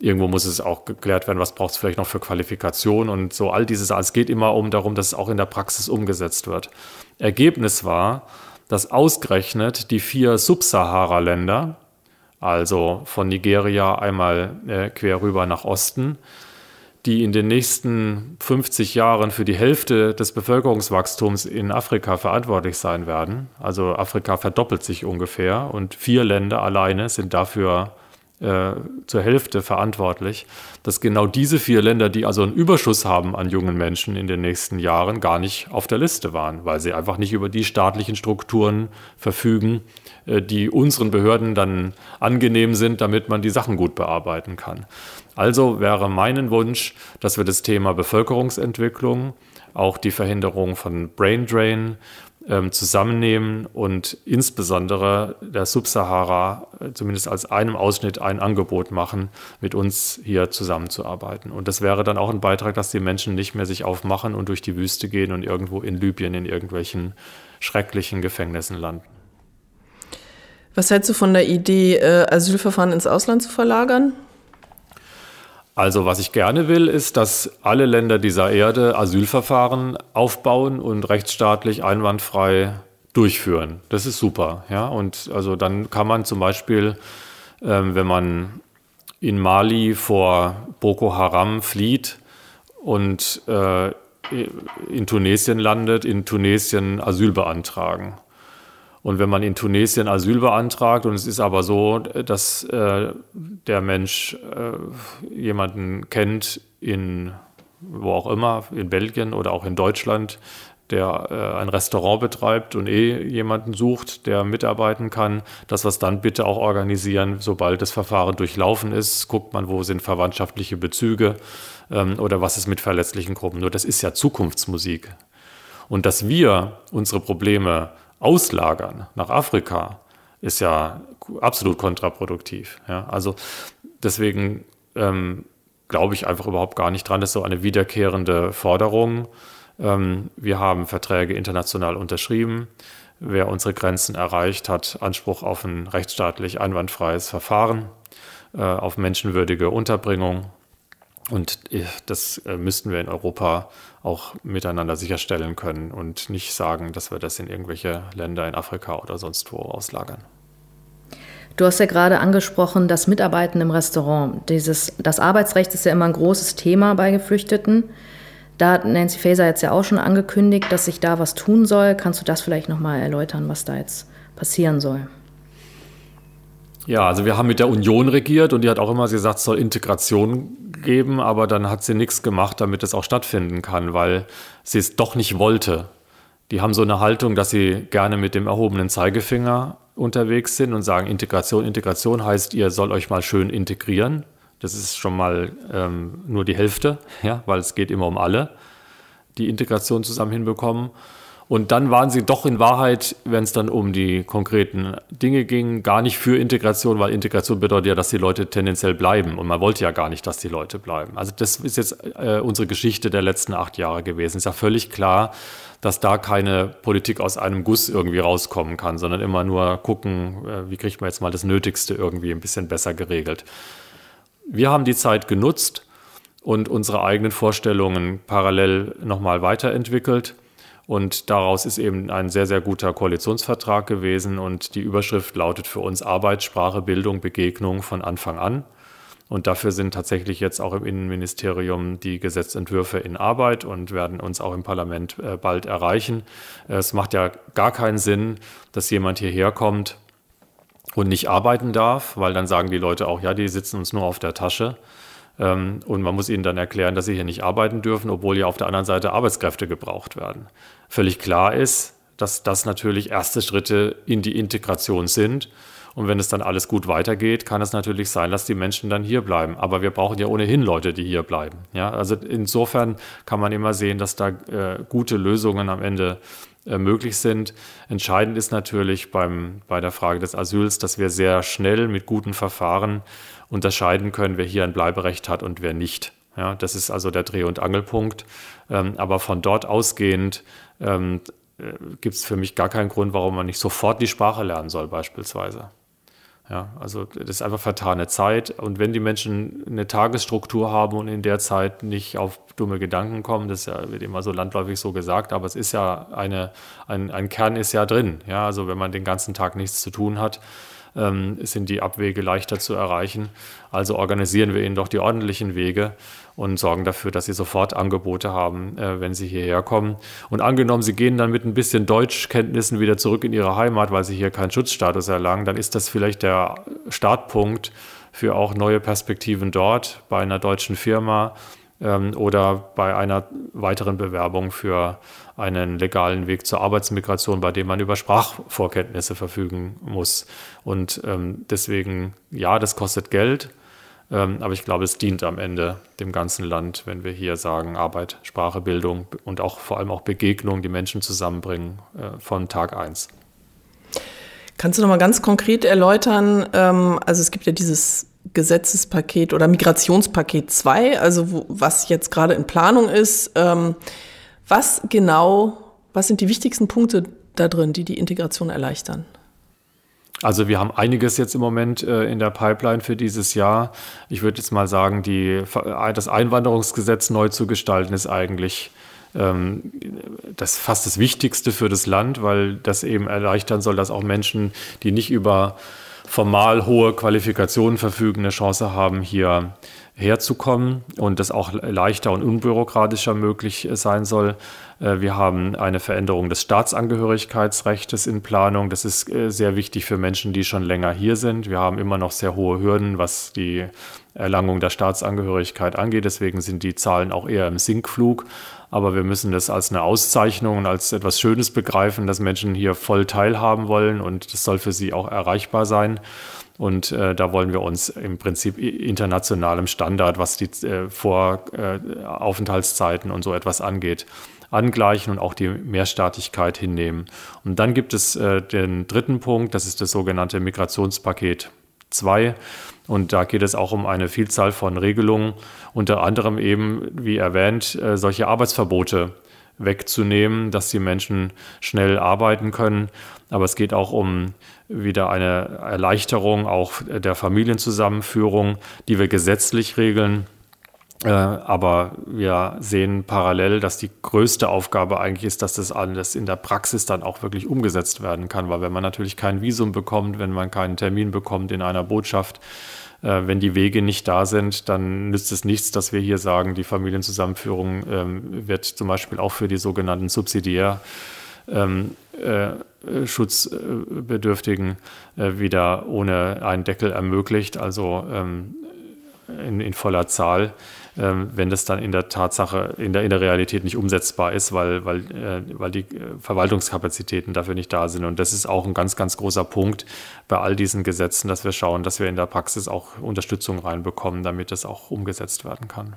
S3: Irgendwo muss es auch geklärt werden, was braucht es vielleicht noch für Qualifikation und so all dieses. Es geht immer um darum, dass es auch in der Praxis umgesetzt wird. Ergebnis war, dass ausgerechnet die vier Subsahara-Länder, also von Nigeria einmal äh, quer rüber nach Osten, die in den nächsten 50 Jahren für die Hälfte des Bevölkerungswachstums in Afrika verantwortlich sein werden. Also Afrika verdoppelt sich ungefähr und vier Länder alleine sind dafür äh, zur Hälfte verantwortlich, dass genau diese vier Länder, die also einen Überschuss haben an jungen Menschen in den nächsten Jahren, gar nicht auf der Liste waren, weil sie einfach nicht über die staatlichen Strukturen verfügen, äh, die unseren Behörden dann angenehm sind, damit man die Sachen gut bearbeiten kann. Also wäre mein Wunsch, dass wir das Thema Bevölkerungsentwicklung, auch die Verhinderung von Brain Drain ähm, zusammennehmen und insbesondere der Subsahara äh, zumindest als einem Ausschnitt ein Angebot machen, mit uns hier zusammenzuarbeiten. Und das wäre dann auch ein Beitrag, dass die Menschen nicht mehr sich aufmachen und durch die Wüste gehen und irgendwo in Libyen in irgendwelchen schrecklichen Gefängnissen landen.
S1: Was hältst du von der Idee, äh, Asylverfahren ins Ausland zu verlagern?
S3: Also was ich gerne will, ist, dass alle Länder dieser Erde Asylverfahren aufbauen und rechtsstaatlich einwandfrei durchführen. Das ist super. Ja? Und also dann kann man zum Beispiel, ähm, wenn man in Mali vor Boko Haram flieht und äh, in Tunesien landet, in Tunesien Asyl beantragen. Und wenn man in Tunesien Asyl beantragt und es ist aber so, dass äh, der Mensch äh, jemanden kennt in wo auch immer, in Belgien oder auch in Deutschland, der äh, ein Restaurant betreibt und eh jemanden sucht, der mitarbeiten kann, dass wir es dann bitte auch organisieren, sobald das Verfahren durchlaufen ist, guckt man, wo sind verwandtschaftliche Bezüge ähm, oder was ist mit verletzlichen Gruppen. Nur das ist ja Zukunftsmusik. Und dass wir unsere Probleme auslagern nach Afrika, ist ja absolut kontraproduktiv. Ja? Also deswegen ähm, glaube ich einfach überhaupt gar nicht dran, das ist so eine wiederkehrende Forderung. Ähm, wir haben Verträge international unterschrieben. Wer unsere Grenzen erreicht, hat Anspruch auf ein rechtsstaatlich einwandfreies Verfahren, äh, auf menschenwürdige Unterbringung. Und äh, das äh, müssten wir in Europa auch miteinander sicherstellen können und nicht sagen, dass wir das in irgendwelche Länder in Afrika oder sonst wo auslagern.
S2: Du hast ja gerade angesprochen, das Mitarbeiten im Restaurant. Dieses, das Arbeitsrecht ist ja immer ein großes Thema bei Geflüchteten. Da hat Nancy Faeser jetzt ja auch schon angekündigt, dass sich da was tun soll. Kannst du das vielleicht nochmal erläutern, was da jetzt passieren soll?
S3: Ja, also wir haben mit der Union regiert und die hat auch immer gesagt, es soll Integration geben, aber dann hat sie nichts gemacht, damit es auch stattfinden kann, weil sie es doch nicht wollte. Die haben so eine Haltung, dass sie gerne mit dem erhobenen Zeigefinger unterwegs sind und sagen, Integration, Integration heißt, ihr sollt euch mal schön integrieren. Das ist schon mal ähm, nur die Hälfte, ja, weil es geht immer um alle, die Integration zusammen hinbekommen. Und dann waren sie doch in Wahrheit, wenn es dann um die konkreten Dinge ging, gar nicht für Integration, weil Integration bedeutet ja, dass die Leute tendenziell bleiben. Und man wollte ja gar nicht, dass die Leute bleiben. Also das ist jetzt äh, unsere Geschichte der letzten acht Jahre gewesen. Ist ja völlig klar, dass da keine Politik aus einem Guss irgendwie rauskommen kann, sondern immer nur gucken, äh, wie kriegt man jetzt mal das Nötigste irgendwie ein bisschen besser geregelt. Wir haben die Zeit genutzt und unsere eigenen Vorstellungen parallel nochmal weiterentwickelt und daraus ist eben ein sehr, sehr guter Koalitionsvertrag gewesen. Und die Überschrift lautet für uns Arbeit, Sprache, Bildung, Begegnung von Anfang an. Und dafür sind tatsächlich jetzt auch im Innenministerium die Gesetzentwürfe in Arbeit und werden uns auch im Parlament äh, bald erreichen. Es macht ja gar keinen Sinn, dass jemand hierher kommt und nicht arbeiten darf, weil dann sagen die Leute auch, ja, die sitzen uns nur auf der Tasche. Ähm, und man muss ihnen dann erklären, dass sie hier nicht arbeiten dürfen, obwohl ja auf der anderen Seite Arbeitskräfte gebraucht werden. Völlig klar ist, dass das natürlich erste Schritte in die Integration sind. Und wenn es dann alles gut weitergeht, kann es natürlich sein, dass die Menschen dann hier bleiben. Aber wir brauchen ja ohnehin Leute, die hier bleiben. Ja, also insofern kann man immer sehen, dass da äh, gute Lösungen am Ende äh, möglich sind. Entscheidend ist natürlich beim, bei der Frage des Asyls, dass wir sehr schnell mit guten Verfahren unterscheiden können, wer hier ein Bleiberecht hat und wer nicht. Ja, das ist also der Dreh- und Angelpunkt. Ähm, aber von dort ausgehend ähm, äh, gibt es für mich gar keinen Grund, warum man nicht sofort die Sprache lernen soll, beispielsweise. Ja, also das ist einfach vertane Zeit. Und wenn die Menschen eine Tagesstruktur haben und in der Zeit nicht auf dumme Gedanken kommen, das ja, wird immer so landläufig so gesagt, aber es ist ja eine, ein, ein Kern ist ja drin. Ja, also wenn man den ganzen Tag nichts zu tun hat, ähm, sind die Abwege leichter zu erreichen. Also organisieren wir ihnen doch die ordentlichen Wege und sorgen dafür, dass sie sofort Angebote haben, äh, wenn sie hierher kommen. Und angenommen, sie gehen dann mit ein bisschen Deutschkenntnissen wieder zurück in ihre Heimat, weil sie hier keinen Schutzstatus erlangen, dann ist das vielleicht der Startpunkt für auch neue Perspektiven dort bei einer deutschen Firma ähm, oder bei einer weiteren Bewerbung für einen legalen Weg zur Arbeitsmigration, bei dem man über Sprachvorkenntnisse verfügen muss. Und ähm, deswegen, ja, das kostet Geld, aber ich glaube, es dient am Ende dem ganzen Land, wenn wir hier sagen, Arbeit, Sprache, Bildung und auch vor allem auch Begegnung, die Menschen zusammenbringen äh, von Tag 1.
S1: Kannst du noch mal ganz konkret erläutern, ähm, also es gibt ja dieses Gesetzespaket oder Migrationspaket 2, also was jetzt gerade in Planung ist. Ähm, was genau, was sind die wichtigsten Punkte da drin, die die Integration erleichtern?
S3: Also wir haben einiges jetzt im Moment äh, in der Pipeline für dieses Jahr. Ich würde jetzt mal sagen, die, das Einwanderungsgesetz neu zu gestalten ist eigentlich ähm, das fast das Wichtigste für das Land, weil das eben erleichtern soll, dass auch Menschen, die nicht über formal hohe Qualifikationen verfügen, eine Chance haben, hier herzukommen und das auch leichter und unbürokratischer möglich sein soll. Äh, wir haben eine Veränderung des Staatsangehörigkeitsrechts in Planung. Das ist äh, sehr wichtig für Menschen, die schon länger hier sind. Wir haben immer noch sehr hohe Hürden, was die Erlangung der Staatsangehörigkeit angeht. Deswegen sind die Zahlen auch eher im Sinkflug. Aber wir müssen das als eine Auszeichnung und als etwas Schönes begreifen, dass Menschen hier voll teilhaben wollen und das soll für sie auch erreichbar sein. Und äh, da wollen wir uns im Prinzip internationalem Standard, was die äh, Voraufenthaltszeiten äh, und so etwas angeht, angleichen und auch die Mehrstaatigkeit hinnehmen. Und dann gibt es äh, den dritten Punkt, das ist das sogenannte Migrationspaket 2. Und da geht es auch um eine Vielzahl von Regelungen, unter anderem eben, wie erwähnt, äh, solche Arbeitsverbote wegzunehmen, dass die Menschen schnell arbeiten können. Aber es geht auch um wieder eine Erleichterung auch der Familienzusammenführung, die wir gesetzlich regeln. Äh, aber wir sehen parallel, dass die größte Aufgabe eigentlich ist, dass das alles in der Praxis dann auch wirklich umgesetzt werden kann. Weil wenn man natürlich kein Visum bekommt, wenn man keinen Termin bekommt in einer Botschaft, äh, wenn die Wege nicht da sind, dann nützt es nichts, dass wir hier sagen, die Familienzusammenführung ähm, wird zum Beispiel auch für die sogenannten subsidiär ähm, äh, Schutzbedürftigen wieder ohne einen Deckel ermöglicht, also ähm, in, in, voller Zahl, wenn das dann in der Tatsache, in der, in der Realität nicht umsetzbar ist, weil, weil, äh, weil die äh, Verwaltungskapazitäten dafür nicht da sind. Und das ist auch ein ganz, ganz großer Punkt bei all diesen Gesetzen, dass wir schauen, dass wir in der Praxis auch Unterstützung reinbekommen, damit das auch umgesetzt werden kann.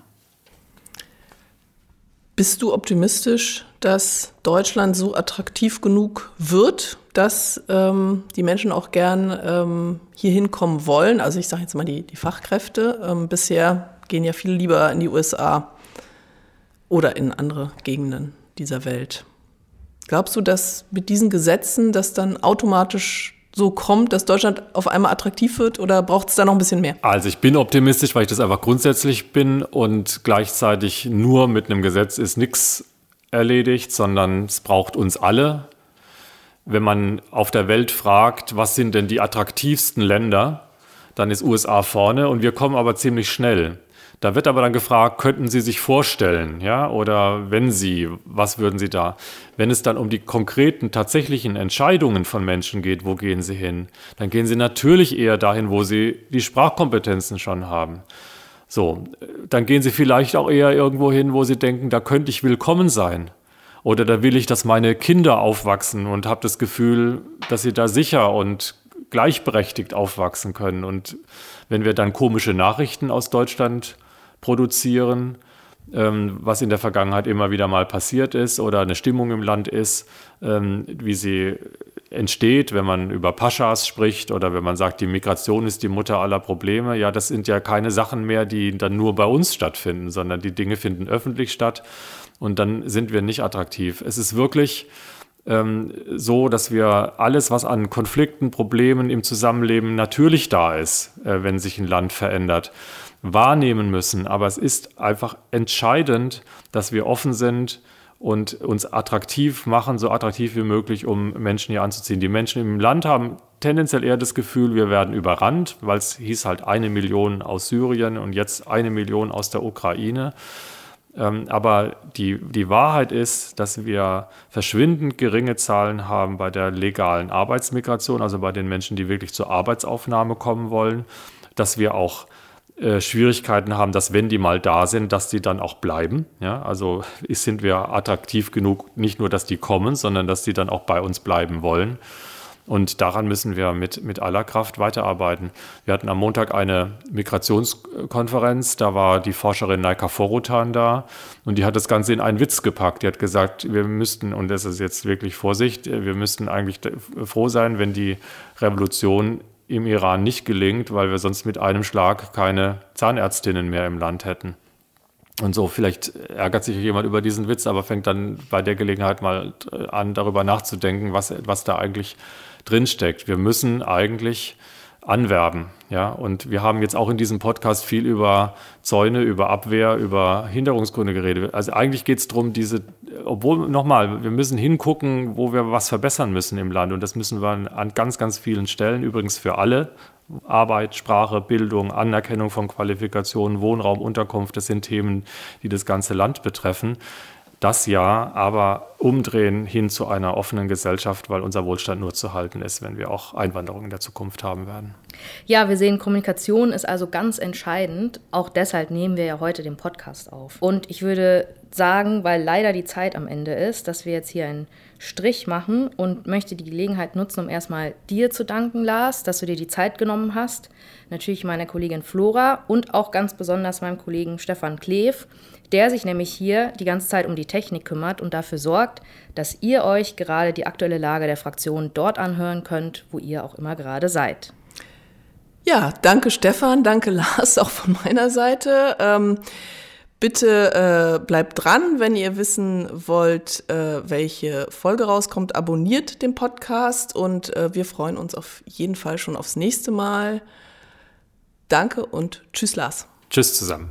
S1: Bist du optimistisch, dass Deutschland so attraktiv genug wird, dass ähm, die Menschen auch gern ähm, hier hinkommen wollen? Also ich sage jetzt mal die, die Fachkräfte. Ähm, bisher gehen ja viele lieber in die USA oder in andere Gegenden dieser Welt. Glaubst du, dass mit diesen Gesetzen das dann automatisch so kommt, dass Deutschland auf einmal attraktiv wird oder braucht es da noch ein bisschen mehr?
S3: Also ich bin optimistisch, weil ich das einfach grundsätzlich bin und gleichzeitig nur mit einem Gesetz ist nichts erledigt, sondern es braucht uns alle. Wenn man auf der Welt fragt, was sind denn die attraktivsten Länder, dann ist USA vorne und wir kommen aber ziemlich schnell. Da wird aber dann gefragt, könnten Sie sich vorstellen, ja, oder wenn Sie, was würden Sie da? Wenn es dann um die konkreten, tatsächlichen Entscheidungen von Menschen geht, wo gehen Sie hin? Dann gehen Sie natürlich eher dahin, wo Sie die Sprachkompetenzen schon haben. So, dann gehen Sie vielleicht auch eher irgendwo hin, wo Sie denken, da könnte ich willkommen sein. Oder da will ich, dass meine Kinder aufwachsen und habe das Gefühl, dass sie da sicher und gleichberechtigt aufwachsen können. Und wenn wir dann komische Nachrichten aus Deutschland produzieren, ähm, was in der Vergangenheit immer wieder mal passiert ist oder eine Stimmung im Land ist, ähm, wie sie entsteht, wenn man über Paschas spricht oder wenn man sagt, die Migration ist die Mutter aller Probleme. Ja, das sind ja keine Sachen mehr, die dann nur bei uns stattfinden, sondern die Dinge finden öffentlich statt und dann sind wir nicht attraktiv. Es ist wirklich ähm, so, dass wir alles, was an Konflikten, Problemen im Zusammenleben natürlich da ist, äh, wenn sich ein Land verändert, wahrnehmen müssen. Aber es ist einfach entscheidend, dass wir offen sind und uns attraktiv machen, so attraktiv wie möglich, um Menschen hier anzuziehen. Die Menschen im Land haben tendenziell eher das Gefühl, wir werden überrannt, weil es hieß halt eine Million aus Syrien und jetzt eine Million aus der Ukraine. Ähm, aber die, die Wahrheit ist, dass wir verschwindend geringe Zahlen haben bei der legalen Arbeitsmigration, also bei den Menschen, die wirklich zur Arbeitsaufnahme kommen wollen, dass wir auch äh, Schwierigkeiten haben, dass wenn die mal da sind, dass die dann auch bleiben. Ja, also sind wir attraktiv genug, nicht nur, dass die kommen, sondern dass die dann auch bei uns bleiben wollen. Und daran müssen wir mit, mit aller Kraft weiterarbeiten. Wir hatten am Montag eine Migrationskonferenz, da war die Forscherin Naika Forutan da und die hat das Ganze in einen Witz gepackt. Die hat gesagt, wir müssten, und das ist jetzt wirklich Vorsicht, wir müssten eigentlich froh sein, wenn die Revolution im Iran nicht gelingt, weil wir sonst mit einem Schlag keine Zahnärztinnen mehr im Land hätten. Und so, vielleicht ärgert sich jemand über diesen Witz, aber fängt dann bei der Gelegenheit mal an, darüber nachzudenken, was, was da eigentlich drinsteckt. Wir müssen eigentlich anwerben. Ja, und wir haben jetzt auch in diesem Podcast viel über Zäune, über Abwehr, über Hinderungsgründe geredet. Also eigentlich geht es darum, diese, obwohl nochmal, wir müssen hingucken, wo wir was verbessern müssen im Land. Und das müssen wir an ganz, ganz vielen Stellen, übrigens für alle. Arbeit, Sprache, Bildung, Anerkennung von Qualifikationen, Wohnraum, Unterkunft, das sind Themen, die das ganze Land betreffen das ja, aber umdrehen hin zu einer offenen Gesellschaft, weil unser Wohlstand nur zu halten ist, wenn wir auch Einwanderung in der Zukunft haben werden.
S2: Ja, wir sehen, Kommunikation ist also ganz entscheidend. Auch deshalb nehmen wir ja heute den Podcast auf. Und ich würde sagen, weil leider die Zeit am Ende ist, dass wir jetzt hier einen Strich machen und möchte die Gelegenheit nutzen, um erstmal dir zu danken, Lars, dass du dir die Zeit genommen hast. Natürlich meiner Kollegin Flora und auch ganz besonders meinem Kollegen Stefan Kleef, der sich nämlich hier die ganze Zeit um die Technik kümmert und dafür sorgt, dass ihr euch gerade die aktuelle Lage der Fraktion dort anhören könnt, wo ihr auch immer gerade seid.
S1: Ja, danke Stefan, danke Lars auch von meiner Seite. Ähm, bitte äh, bleibt dran, wenn ihr wissen wollt, äh, welche Folge rauskommt. Abonniert den Podcast und äh, wir freuen uns auf jeden Fall schon aufs nächste Mal. Danke und tschüss Lars.
S3: Tschüss zusammen.